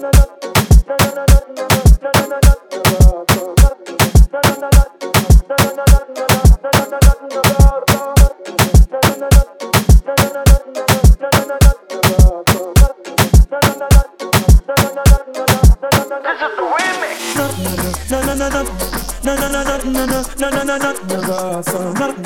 This is the remix no no no no no no no no no no no go so no no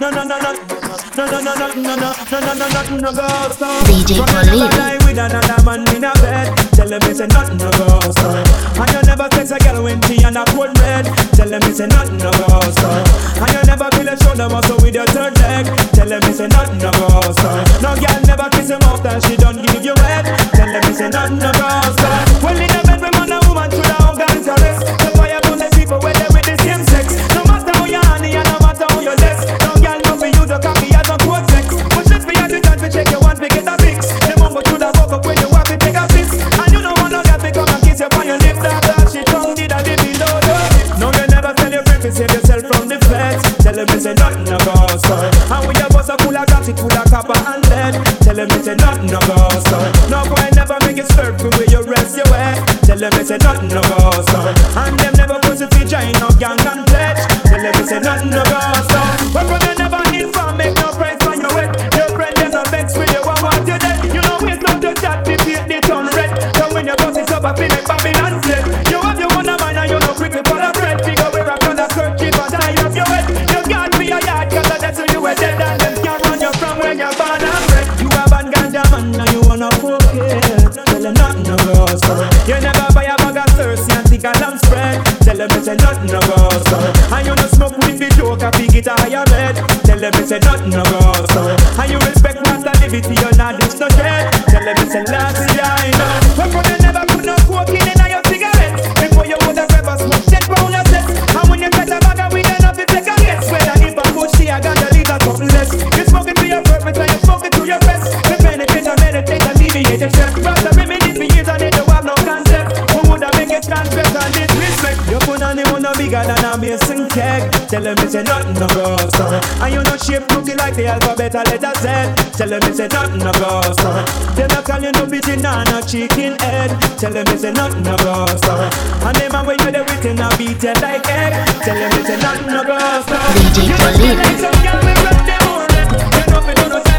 no no no no no no no no no no no no go so DJ Khalid lie with another man in a bed Tell him it's a nothing no go so And you never text a girl when she and a cold red Tell him it's a nothing no go so And you never feel a shoulder muscle with your third leg Tell him it's a nothing no go so No girl never kiss him after she don't give you head Tell him it's a nothing no go so Well say nothing no go. bigger than a mason cake. Tell them it's a nothing no go, son. And you know shape looking like the alphabet letter Z. Tell them it's a nothing no go, son. Them not call you no pigeon and no chicken head. Tell them it's a nothing no go, son. And them a way you the written a beat you like egg. Tell them it's a nothing no go, son. DJ Khalid. You like some girl we run them all. You know we do no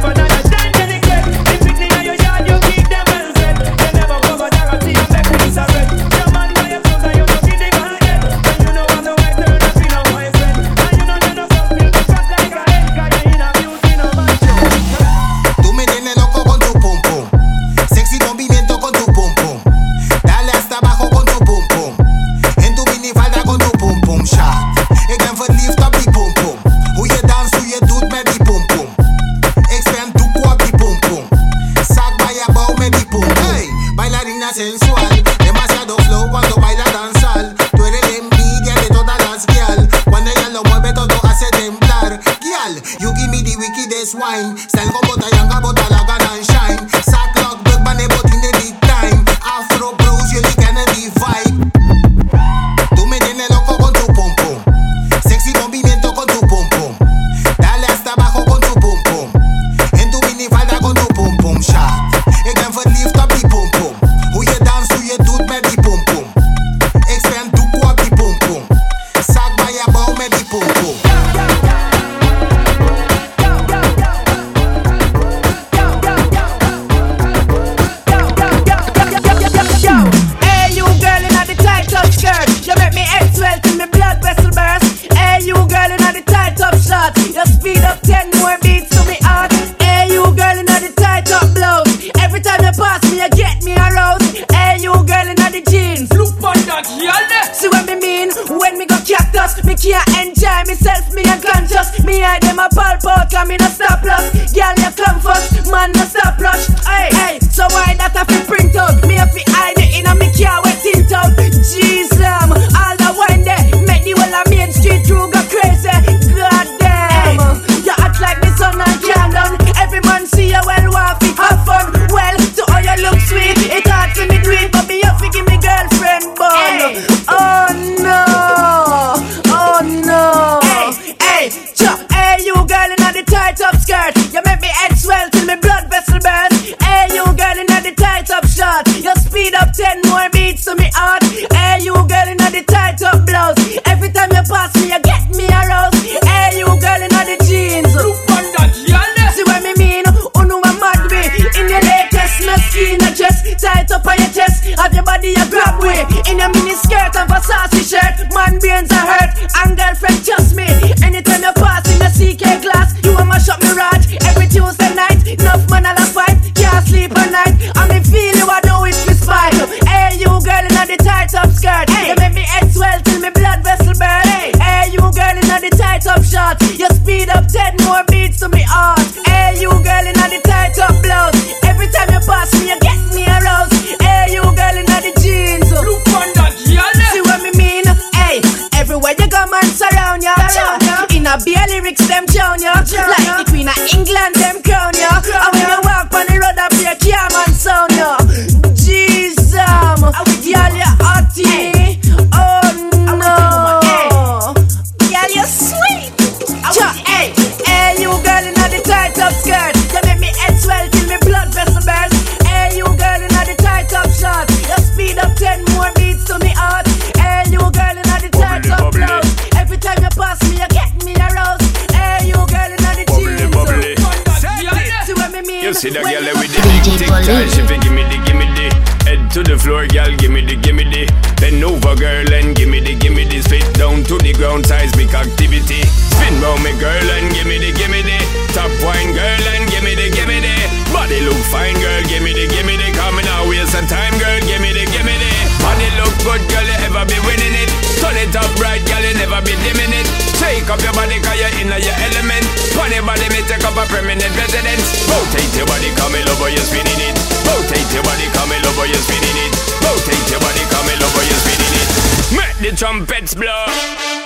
seismic activity. Spin round me girl and give me the, give me the. Top wine girl and give me the, give me the. Body look fine girl, give me the, give me the. Coming out, waste some time girl, give me the, give me the. Body look good girl, you ever be winning it. Turn it up right girl, you never be dimming it. Take up your body cause you're in your element. Funny body me take up a permanent residence. Rotate your body, come over, you're spinning it. Rotate your body, come over, you're spinning it. Rotate your body, come over, you're spinning it. Make the trumpets blow.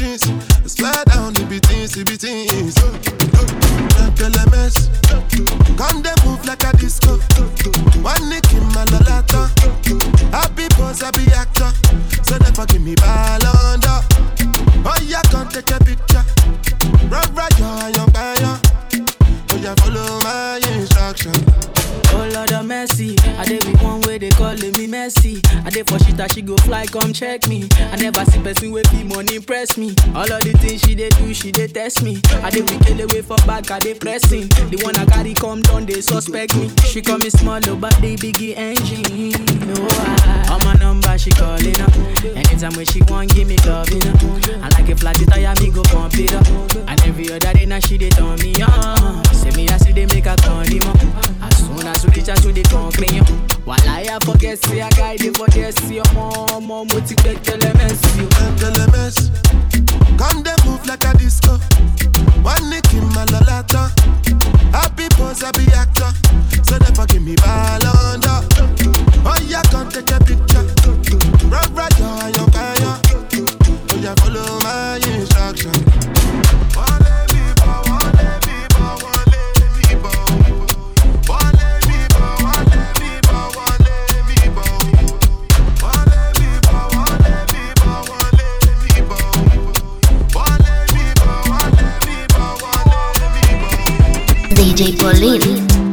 Jeans. Slide down the beatings, the beatings. Like LMS. Come they move like a disco. One nick in my lalata. Happy pose, happy actor. So never give me ball under. Oh yeah, come take a picture. Run right, you're young, Oh yeah, follow my instruction. Oh Lord of mercy, I did be one way they calling me messy. I did for shit that she go fly, come check me. I never see person with be money impress me. All of the things she they do, she they test me. I did we kill away for back, I they pressing. The one I carry come down, they suspect me. She call me small, oh, but they biggie engine. No, I, on my number she calling up. Anytime when she want, give me love, you know. I like a flat tire, me go pump it up. And every other day now she they turn I forget see DJ Polin.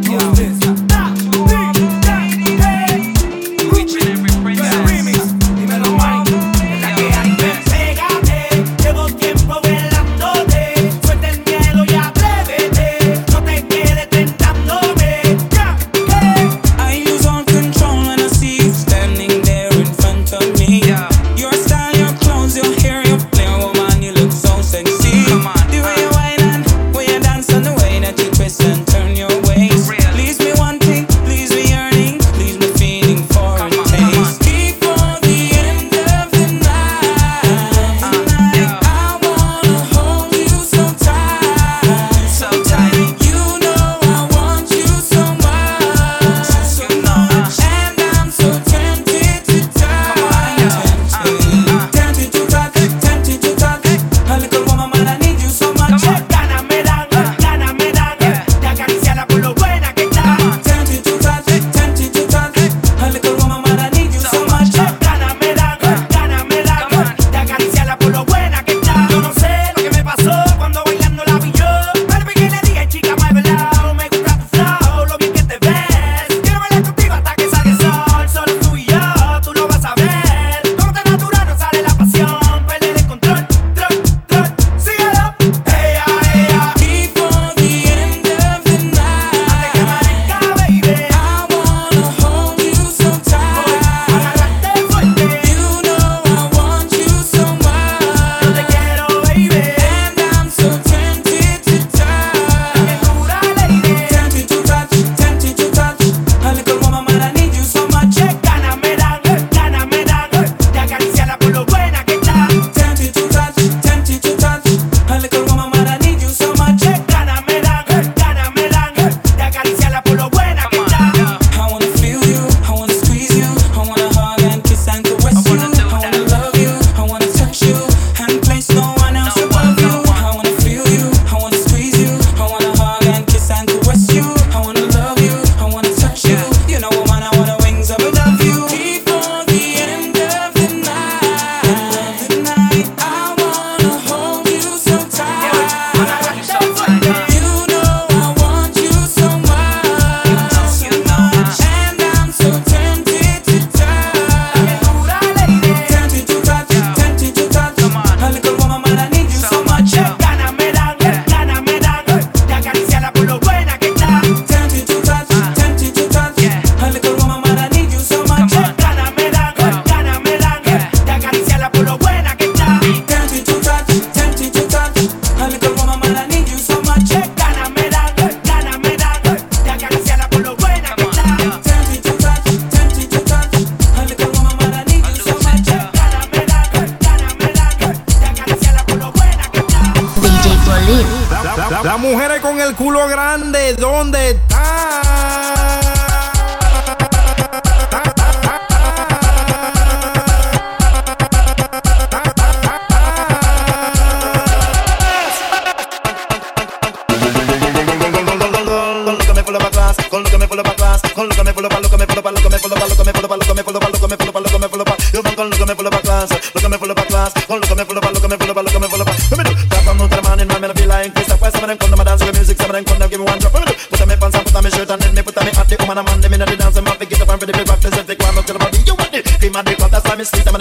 La, la mujer con el culo grande, ¿dónde está?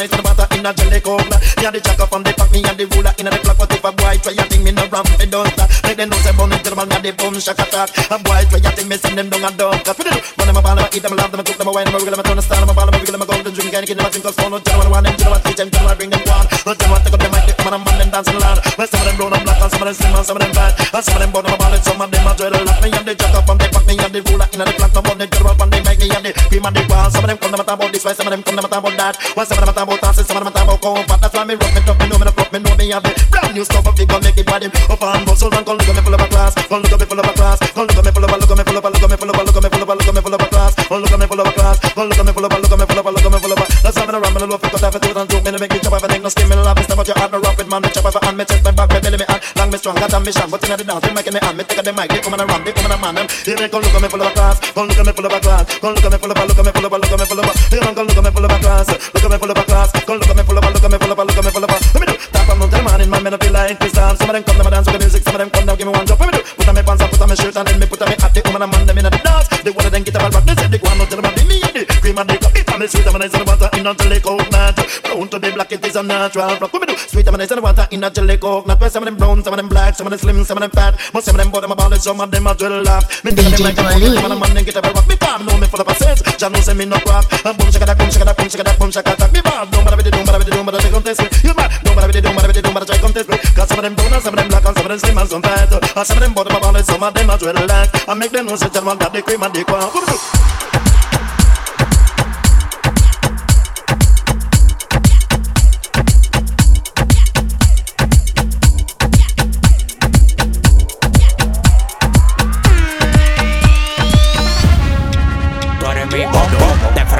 A jelly cola. Me a the jacker from the pack, me a the ruler in the clock. What if a boy try a thing, me no ram, me don't stop. Make them know say bun it, man, me a the boom shack attack. A boy try a thing, me send them down a dog. Cause we do, run them a ball, I eat them, I love them, I cook them, I wine them, I wiggle them, I turn a star, I'm a ball, I wiggle them, I go to drink, and get them, I drink, cause phone, no tell them, I want them, you know what, teach them, tell them, I bring them one. But them want to go, them mic, them, and man, them dancing loud. Well, some of them brown and black, and some of them slim, and some of them fat. And some of them bottom, I ball, and some of them a dread. Me and the jacker from the pack, me and the ruler in the clock, no more, they get up, and make me and the cream and the wall. Some of them come, talk about this, why some of them come, talk about that. While some of them talk some of them talk about comfort. That's why me rock, me tough, me know, me no fuck, me know me have the brand new stuff, we gon' make it body up and bustle look at me full of a class, come look at me full of a class, come look at me full of a, look at me full of a, look at me full of a, look at me full of a, look at me full of a class, come look at me full of a class, come look at me full of a, look at me full of a, look at me full of a. That's how me me no it, 'cause I have to do it me no make me jump, I think no skin, me no laugh, it's not what you have, me rock with man, me chop off and me chest, me back, me belly, me hand, long me strong, got ambition, but inna the dance, they making me hand, me take a the mic, they come and run, they come and man, them, here me come look at me full of a class, come look at me full of a class, come look at me full of a, look at me full of a, look at me full of a, here man come look at me full of a class, look at me full of a class, come look at me full of a, look at me full of a, look at me full of a, let me do, on the man in my men, I feel like this time, some of them come, them a dance with the music, some of them come, now give me one drop, let me do, put on me pants put on me shirt and then me put on me hat, the woman and man, them inna the dance, they wanna then get up and rock, they say they go not tell them about me and the cream and the coffee, and the sweet and the water in a jelly coconut, brown to the black, it is a natural let me do, sweet and the water in a jelly coconut, where some of them brown, some of them black, some of them slim, some of them fat, most of them bottom a ball, some of them a drill laugh, me tell them like a man and man, get up and rock, me palm, know me full of a sense, Jah know me no crack, and boom shaka da, boom shaka da, boom shaka da, boom shaka da, me bad, don't matter what they do, matter what they do, matter try contest me, you mad, don't matter what they do, matter what they do, matter try contest me, cause some of them brown and some of them black and some of them slim and some fat, and some of them bottom a ball, some of them a drill laugh, I make them know say Jah man got the cream and the quack.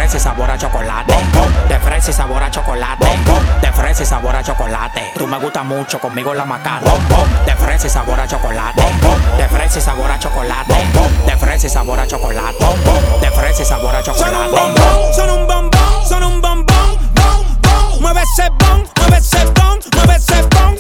Fresa y sabor a chocolate. De fresa y sabor a chocolate. De fresa y sabor a chocolate. Tú me gustas mucho, conmigo la macana De fresa y sabor a chocolate. De fresa y sabor a chocolate. De fresa y sabor a chocolate. De fresa y sabor a Son un chocolate bombón, son un bombón, son un bombón, bom, bom. Mueve ese bom, mueve ese bom, mueve ese bom,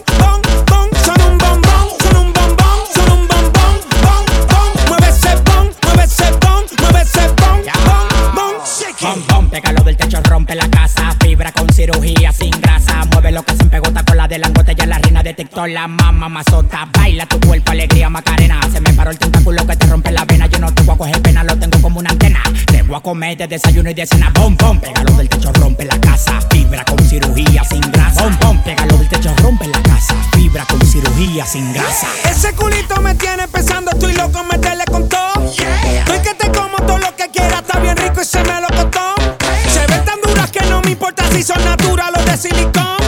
la mamá mazota. Baila tu cuerpo, alegría, macarena. Se me paró el tentáculo que te rompe la vena. Yo no te voy a coger pena, lo tengo como una antena. Te voy a comer de desayuno y de cena. Bom, bom, pégalo del techo, rompe la casa. Fibra con cirugía sin grasa. Bom, bom, pégalo del techo, rompe la casa. Fibra con cirugía sin grasa. Ese culito me tiene pensando, estoy loco, meterle con todo. Estoy que te como todo lo que quieras, está bien rico y se me lo costó. Se ven tan duras que no me importa si son naturales o de silicón.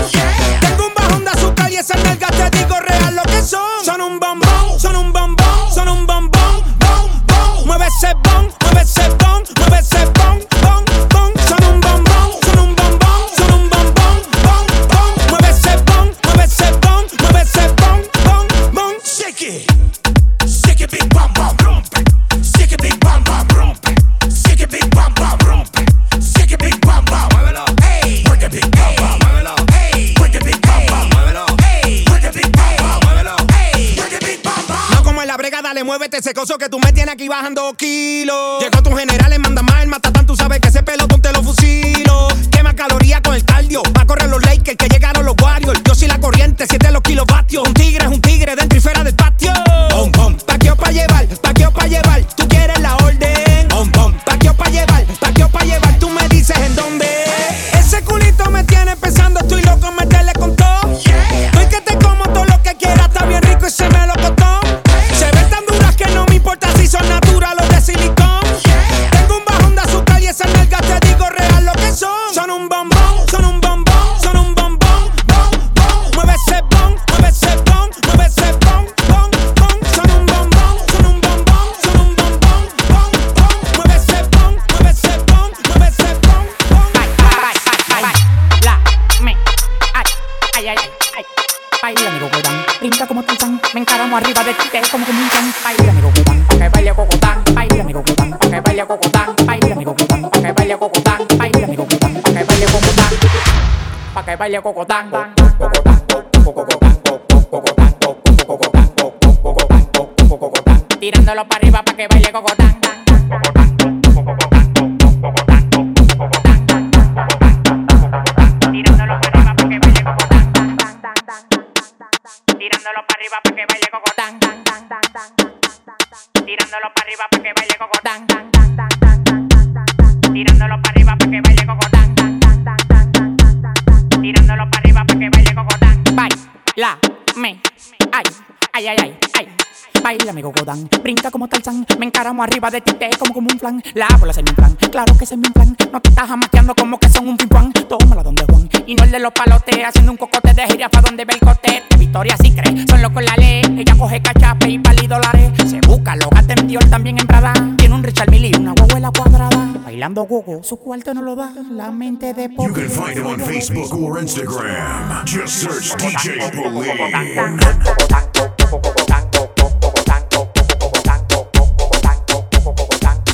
Pa' que baile cocotán. Baila mi cocotán, pa' que baile cocotán. Pa' que baile cocotán. Cocotán, cocotán, cocotán, cocotán, Tirándolo para arriba pa' que baile cocotán. Tirándolo Baila mi cocotán, brinca como Tarzán Me encaramo arriba de ti, te como como un plan La bola se me plan, claro que se me plan No te estás amateando como que son un pimpán Tómala donde Juan, y no el de los palotes Haciendo un cocote de gira pa' donde ve el cote Victoria sí cree, son locos la ley Ella coge cachape y pali dólares Se busca, lo en Dior, también en Prada Tiene un Richard Mille y una guaguela cuadrada Bailando gogo, su cuarto no lo da La mente de poco You can find him on Facebook or Instagram Just search DJ Police